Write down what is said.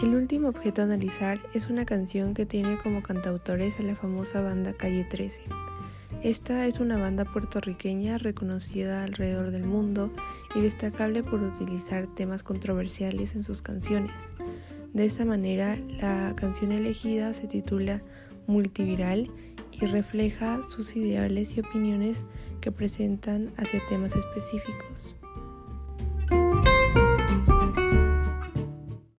El último objeto a analizar es una canción que tiene como cantautores a la famosa banda Calle 13. Esta es una banda puertorriqueña reconocida alrededor del mundo y destacable por utilizar temas controversiales en sus canciones. De esta manera, la canción elegida se titula Multiviral y refleja sus ideales y opiniones que presentan hacia temas específicos.